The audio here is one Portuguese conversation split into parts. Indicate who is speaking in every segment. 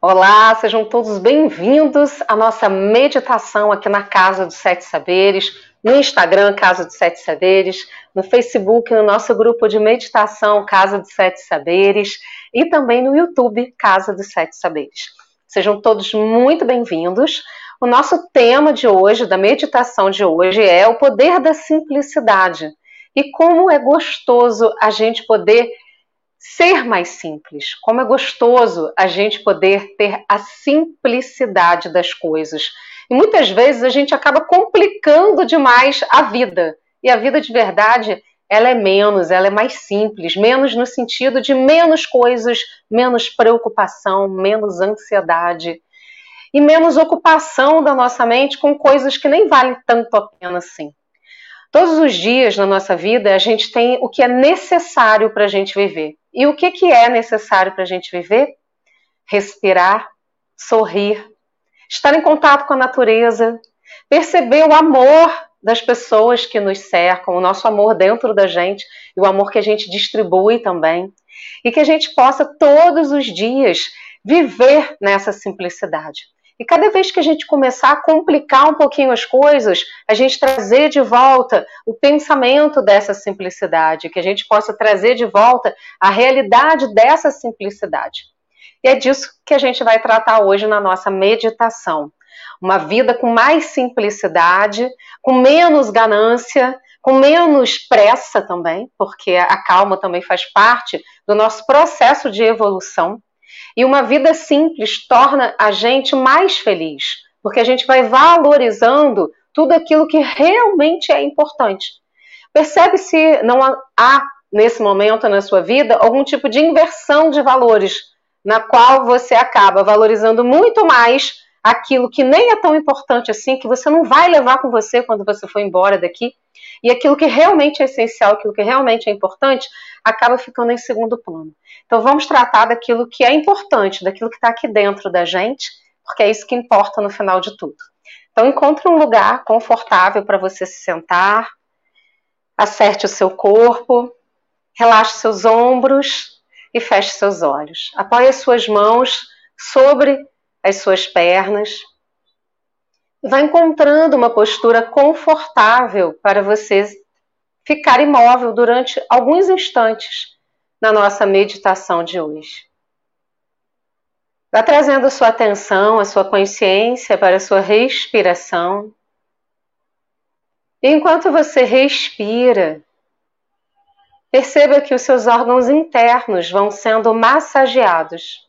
Speaker 1: Olá, sejam todos bem-vindos à nossa meditação aqui na Casa dos Sete Saberes, no Instagram Casa dos Sete Saberes, no Facebook, no nosso grupo de meditação Casa dos Sete Saberes e também no YouTube Casa dos Sete Saberes. Sejam todos muito bem-vindos. O nosso tema de hoje, da meditação de hoje, é o poder da simplicidade e como é gostoso a gente poder ser mais simples. Como é gostoso a gente poder ter a simplicidade das coisas. E muitas vezes a gente acaba complicando demais a vida. E a vida de verdade, ela é menos, ela é mais simples, menos no sentido de menos coisas, menos preocupação, menos ansiedade e menos ocupação da nossa mente com coisas que nem valem tanto a pena assim. Todos os dias na nossa vida a gente tem o que é necessário para a gente viver. E o que, que é necessário para a gente viver? Respirar, sorrir, estar em contato com a natureza, perceber o amor das pessoas que nos cercam, o nosso amor dentro da gente e o amor que a gente distribui também. E que a gente possa todos os dias viver nessa simplicidade. E cada vez que a gente começar a complicar um pouquinho as coisas, a gente trazer de volta o pensamento dessa simplicidade, que a gente possa trazer de volta a realidade dessa simplicidade. E é disso que a gente vai tratar hoje na nossa meditação. Uma vida com mais simplicidade, com menos ganância, com menos pressa também, porque a calma também faz parte do nosso processo de evolução. E uma vida simples torna a gente mais feliz, porque a gente vai valorizando tudo aquilo que realmente é importante. Percebe se não há nesse momento na sua vida algum tipo de inversão de valores, na qual você acaba valorizando muito mais aquilo que nem é tão importante assim, que você não vai levar com você quando você for embora daqui, e aquilo que realmente é essencial, aquilo que realmente é importante, acaba ficando em segundo plano. Então vamos tratar daquilo que é importante, daquilo que está aqui dentro da gente, porque é isso que importa no final de tudo. Então encontre um lugar confortável para você se sentar, acerte o seu corpo, relaxe seus ombros e feche seus olhos. Apoie as suas mãos sobre as suas pernas. Vai encontrando uma postura confortável para você ficar imóvel durante alguns instantes na nossa meditação de hoje. Vá trazendo sua atenção, a sua consciência para a sua respiração. Enquanto você respira, perceba que os seus órgãos internos vão sendo massageados,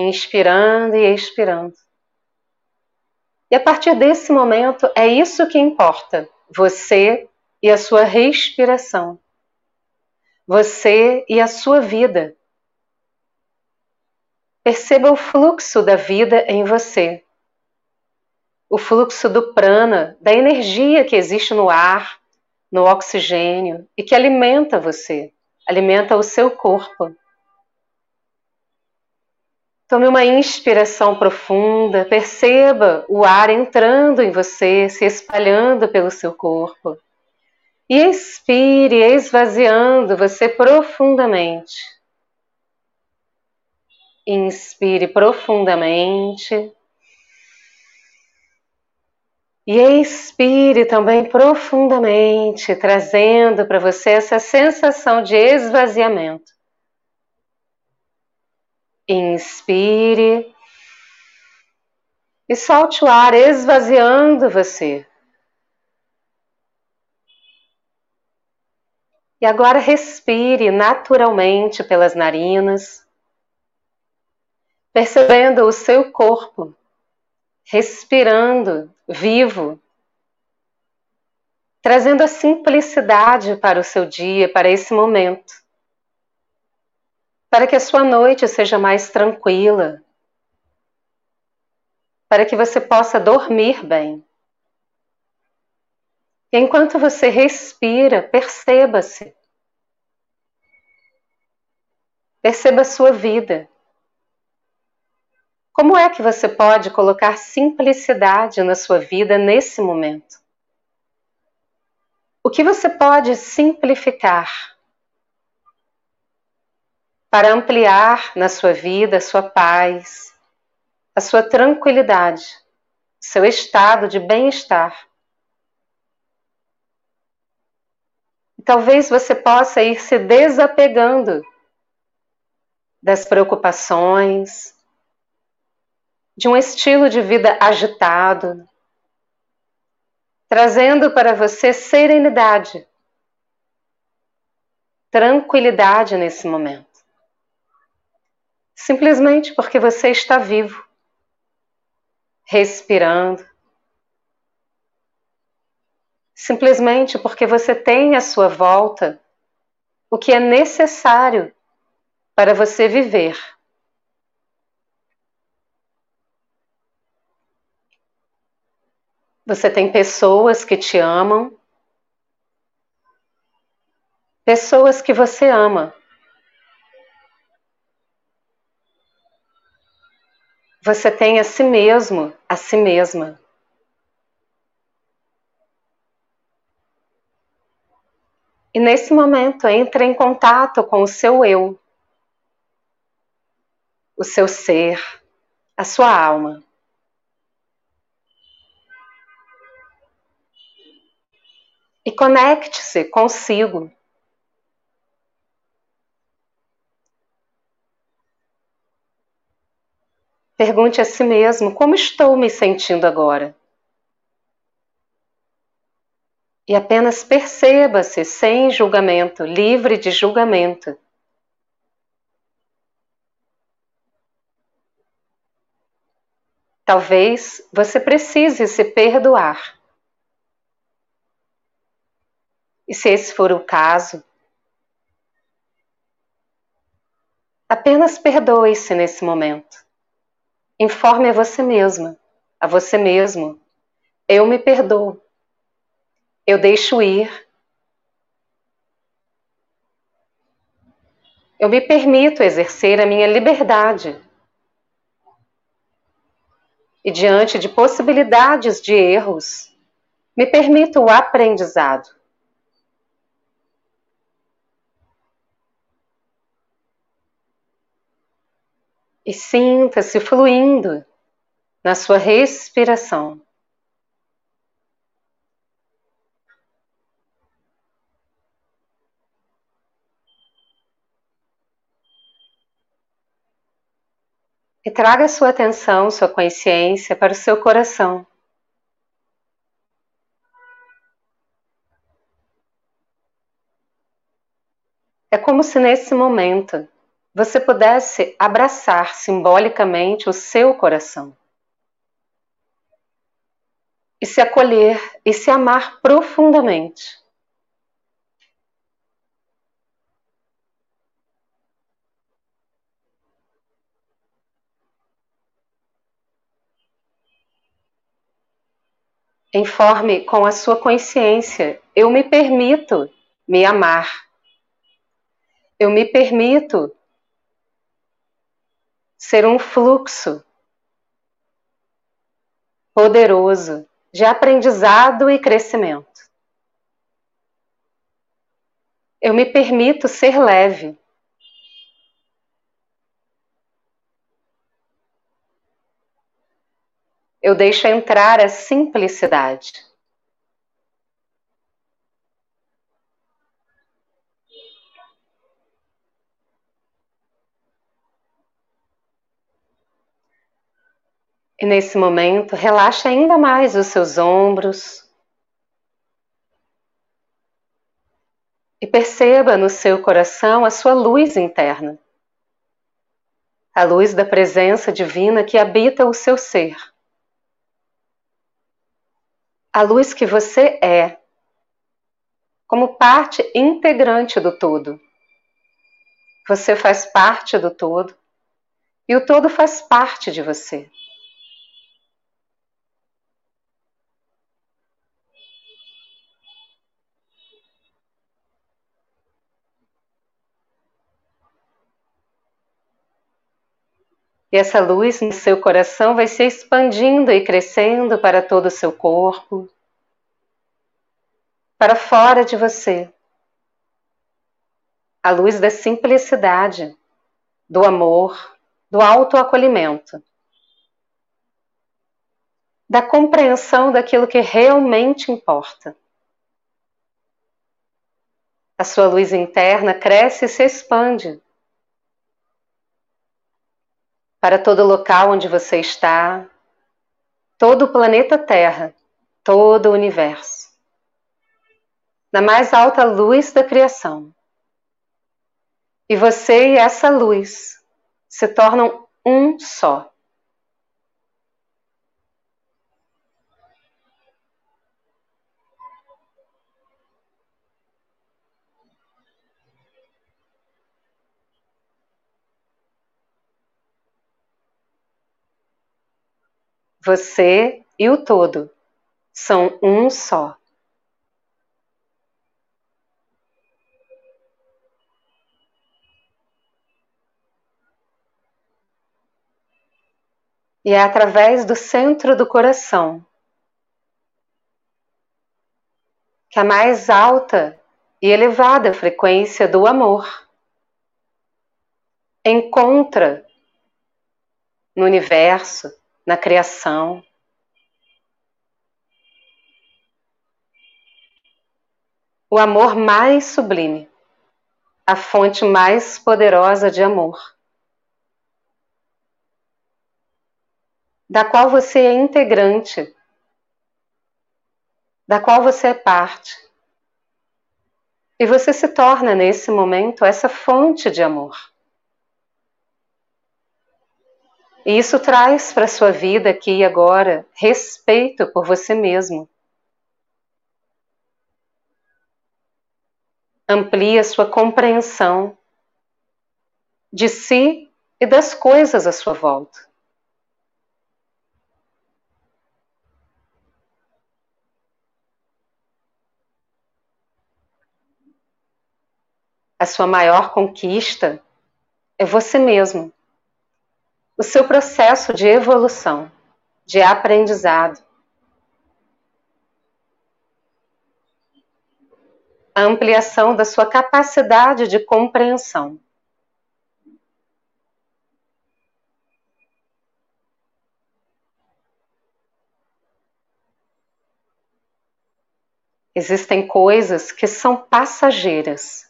Speaker 1: inspirando e expirando. E a partir desse momento, é isso que importa: você e a sua respiração você e a sua vida. Perceba o fluxo da vida em você. O fluxo do prana, da energia que existe no ar, no oxigênio e que alimenta você, alimenta o seu corpo. Tome uma inspiração profunda, perceba o ar entrando em você, se espalhando pelo seu corpo. E expire, esvaziando você profundamente. Inspire profundamente. E expire também profundamente, trazendo para você essa sensação de esvaziamento. Inspire e solte o ar esvaziando você. E agora respire naturalmente pelas narinas, percebendo o seu corpo, respirando vivo, trazendo a simplicidade para o seu dia, para esse momento, para que a sua noite seja mais tranquila, para que você possa dormir bem. Enquanto você respira, perceba-se. Perceba a sua vida. Como é que você pode colocar simplicidade na sua vida nesse momento? O que você pode simplificar para ampliar na sua vida a sua paz, a sua tranquilidade, seu estado de bem-estar. Talvez você possa ir se desapegando das preocupações, de um estilo de vida agitado, trazendo para você serenidade, tranquilidade nesse momento. Simplesmente porque você está vivo, respirando, simplesmente porque você tem à sua volta o que é necessário para você viver. Você tem pessoas que te amam, pessoas que você ama. Você tem a si mesmo, a si mesma. E nesse momento, entre em contato com o seu eu, o seu ser, a sua alma. E conecte-se consigo. Pergunte a si mesmo: como estou me sentindo agora? e apenas perceba-se sem julgamento, livre de julgamento. Talvez você precise se perdoar. E se esse for o caso, apenas perdoe-se nesse momento. Informe a você mesma, a você mesmo: eu me perdoo eu deixo ir. Eu me permito exercer a minha liberdade. E diante de possibilidades de erros, me permito o aprendizado. E sinta-se fluindo na sua respiração. E traga sua atenção, sua consciência para o seu coração. É como se nesse momento você pudesse abraçar simbolicamente o seu coração. E se acolher e se amar profundamente. Informe com a sua consciência: eu me permito me amar. Eu me permito ser um fluxo poderoso de aprendizado e crescimento. Eu me permito ser leve. eu deixo entrar a simplicidade. E nesse momento, relaxe ainda mais os seus ombros. E perceba no seu coração a sua luz interna. A luz da presença divina que habita o seu ser a luz que você é, como parte integrante do todo. Você faz parte do todo e o todo faz parte de você. E essa luz no seu coração vai se expandindo e crescendo para todo o seu corpo, para fora de você. A luz da simplicidade, do amor, do autoacolhimento. da compreensão daquilo que realmente importa. A sua luz interna cresce e se expande para todo local onde você está, todo o planeta Terra, todo o universo. Na mais alta luz da criação. E você e essa luz se tornam um só. Você e o todo são um só. E é através do centro do coração que a mais alta e elevada frequência do amor encontra no universo na criação. O amor mais sublime, a fonte mais poderosa de amor, da qual você é integrante, da qual você é parte. E você se torna nesse momento essa fonte de amor. E isso traz para a sua vida aqui e agora respeito por você mesmo. Amplia sua compreensão de si e das coisas à sua volta. A sua maior conquista é você mesmo o seu processo de evolução, de aprendizado. A ampliação da sua capacidade de compreensão. Existem coisas que são passageiras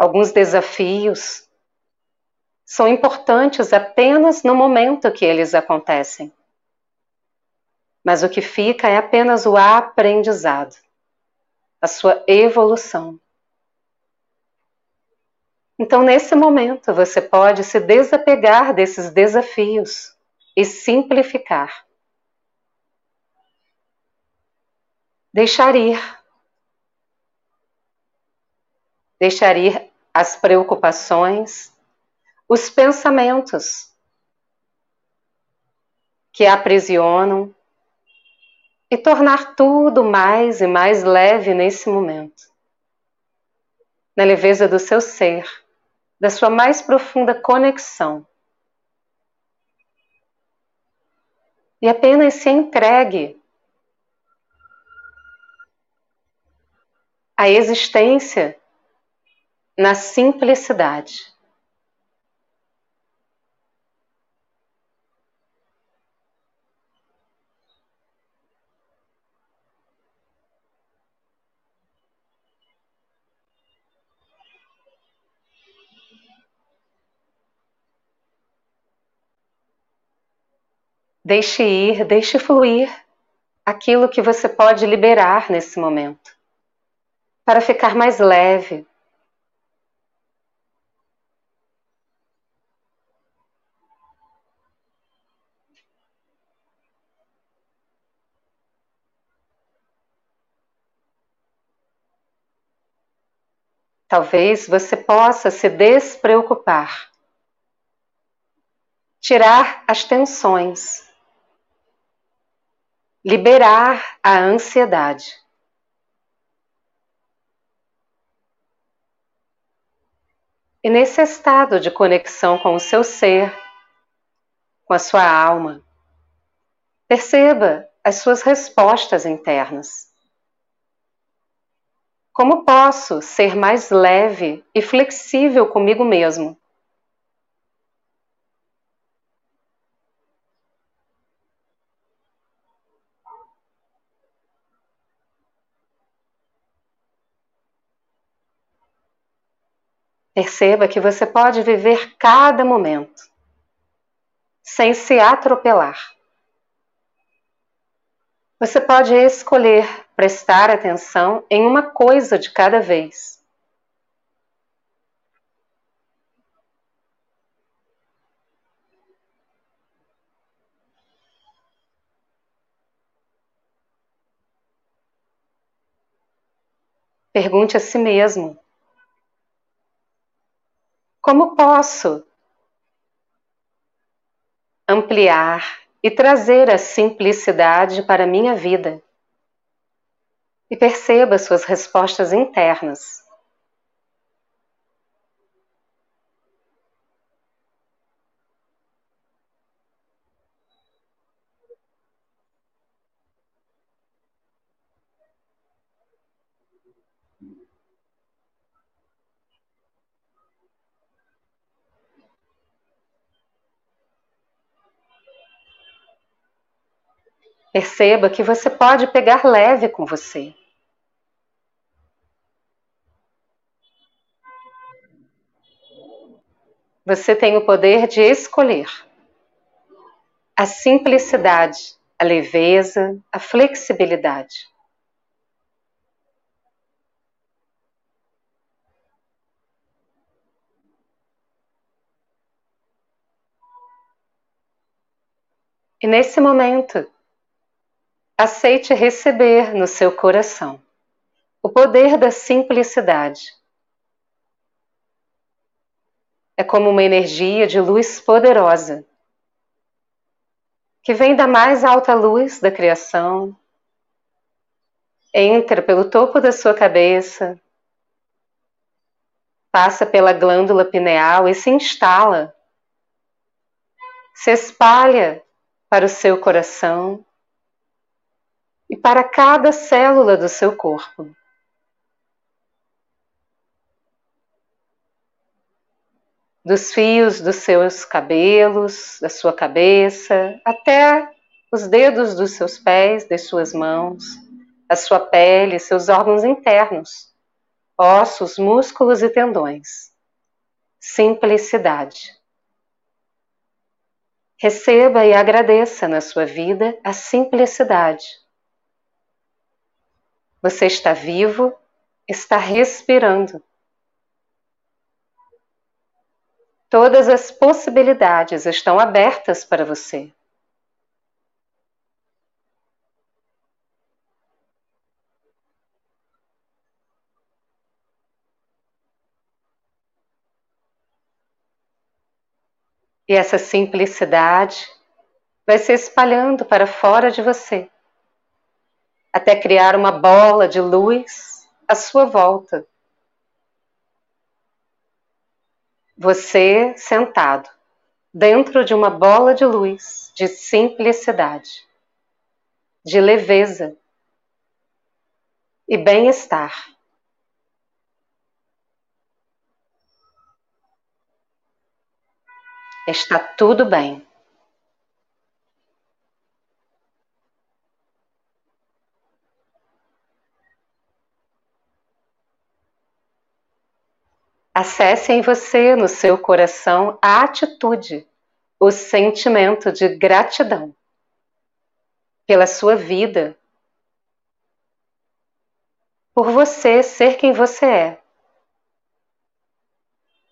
Speaker 1: Alguns desafios são importantes apenas no momento que eles acontecem. Mas o que fica é apenas o aprendizado, a sua evolução. Então, nesse momento, você pode se desapegar desses desafios e simplificar. Deixar ir. Deixar ir as preocupações, os pensamentos que aprisionam e tornar tudo mais e mais leve nesse momento. Na leveza do seu ser, da sua mais profunda conexão. E apenas se entregue à existência na simplicidade. Deixe ir, deixe fluir aquilo que você pode liberar nesse momento, para ficar mais leve, Talvez você possa se despreocupar, tirar as tensões, liberar a ansiedade. E nesse estado de conexão com o seu ser, com a sua alma, perceba as suas respostas internas Como posso ser mais leve e flexível comigo mesmo? Perceba que você pode viver cada momento sem se atropelar. Você pode escolher prestar atenção em uma coisa de cada vez. Pergunte a si mesmo: como posso ampliar e trazer a simplicidade para minha vida? E perceba suas respostas internas. Perceba que você pode pegar leve com você. Você tem o poder de escolher a simplicidade, a leveza, a flexibilidade. E nesse momento, aceite receber no seu coração o poder da simplicidade. É como uma energia de luz poderosa que vem da mais alta luz da criação, entra pelo topo da sua cabeça, passa pela glândula pineal e se instala, se espalha para o seu coração e para cada célula do seu corpo. Dos fios dos seus cabelos, da sua cabeça, até os dedos dos seus pés, das suas mãos, a sua pele, seus órgãos internos, ossos, músculos e tendões. Simplicidade. Receba e agradeça na sua vida a simplicidade você está vivo, está respirando. Todas as possibilidades estão abertas para você. E essa simplicidade vai se espalhando para fora de você até criar uma bola de luz à sua volta. Você sentado dentro de uma bola de luz, de simplicidade, de leveza e bem-estar. Está tudo bem. Acesse em você, no seu coração, a atitude, o sentimento de gratidão pela sua vida, por você ser quem você é,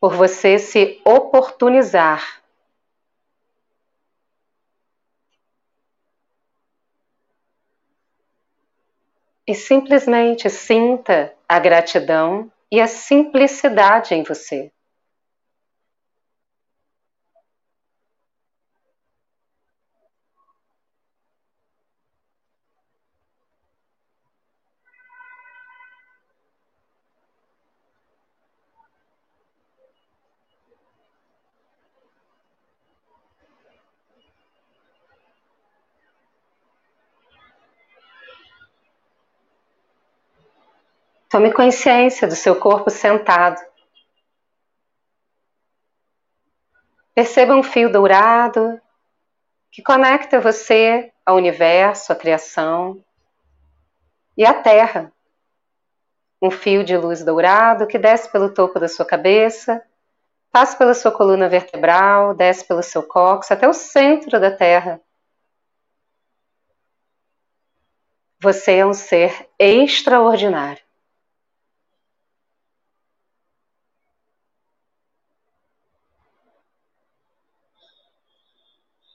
Speaker 1: por você se oportunizar. E simplesmente sinta a gratidão e a simplicidade em você. Tome consciência do seu corpo sentado. Perceba um fio dourado que conecta você ao universo, à criação e à Terra. Um fio de luz dourado que desce pelo topo da sua cabeça, passa pela sua coluna vertebral, desce pelo seu cóccix até o centro da Terra. Você é um ser extraordinário.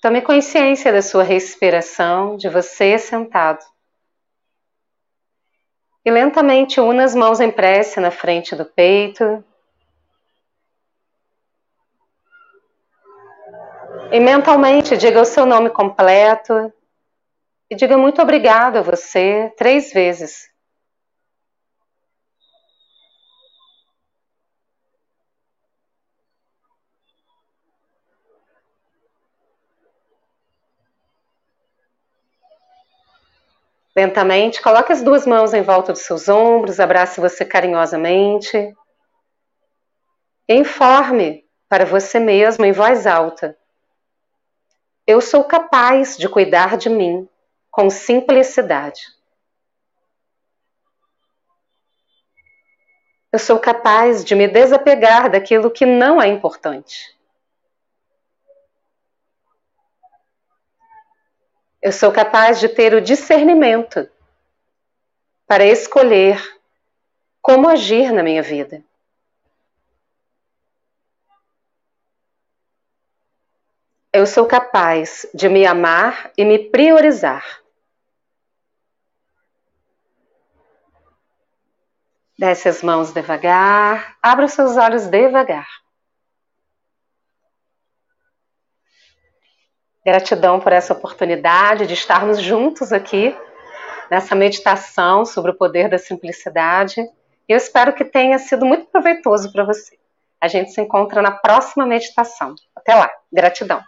Speaker 1: Tome consciência da sua respiração, de você sentado. E lentamente una as mãos em prece na frente do peito. E mentalmente diga o seu nome completo. E diga muito obrigado a você três vezes. Lentamente, coloque as duas mãos em volta dos seus ombros, abrace você carinhosamente. Informe para você mesmo em voz alta. Eu sou capaz de cuidar de mim com simplicidade. Eu sou capaz de me desapegar daquilo que não é importante. Eu sou capaz de ter o discernimento para escolher como agir na minha vida. Eu sou capaz de me amar e me priorizar. Desce as mãos devagar, abra os seus olhos devagar. Gratidão por essa oportunidade de estarmos juntos aqui nessa meditação sobre o poder da simplicidade. Eu espero que tenha sido muito proveitoso para você. A gente se encontra na próxima meditação. Até lá. Gratidão.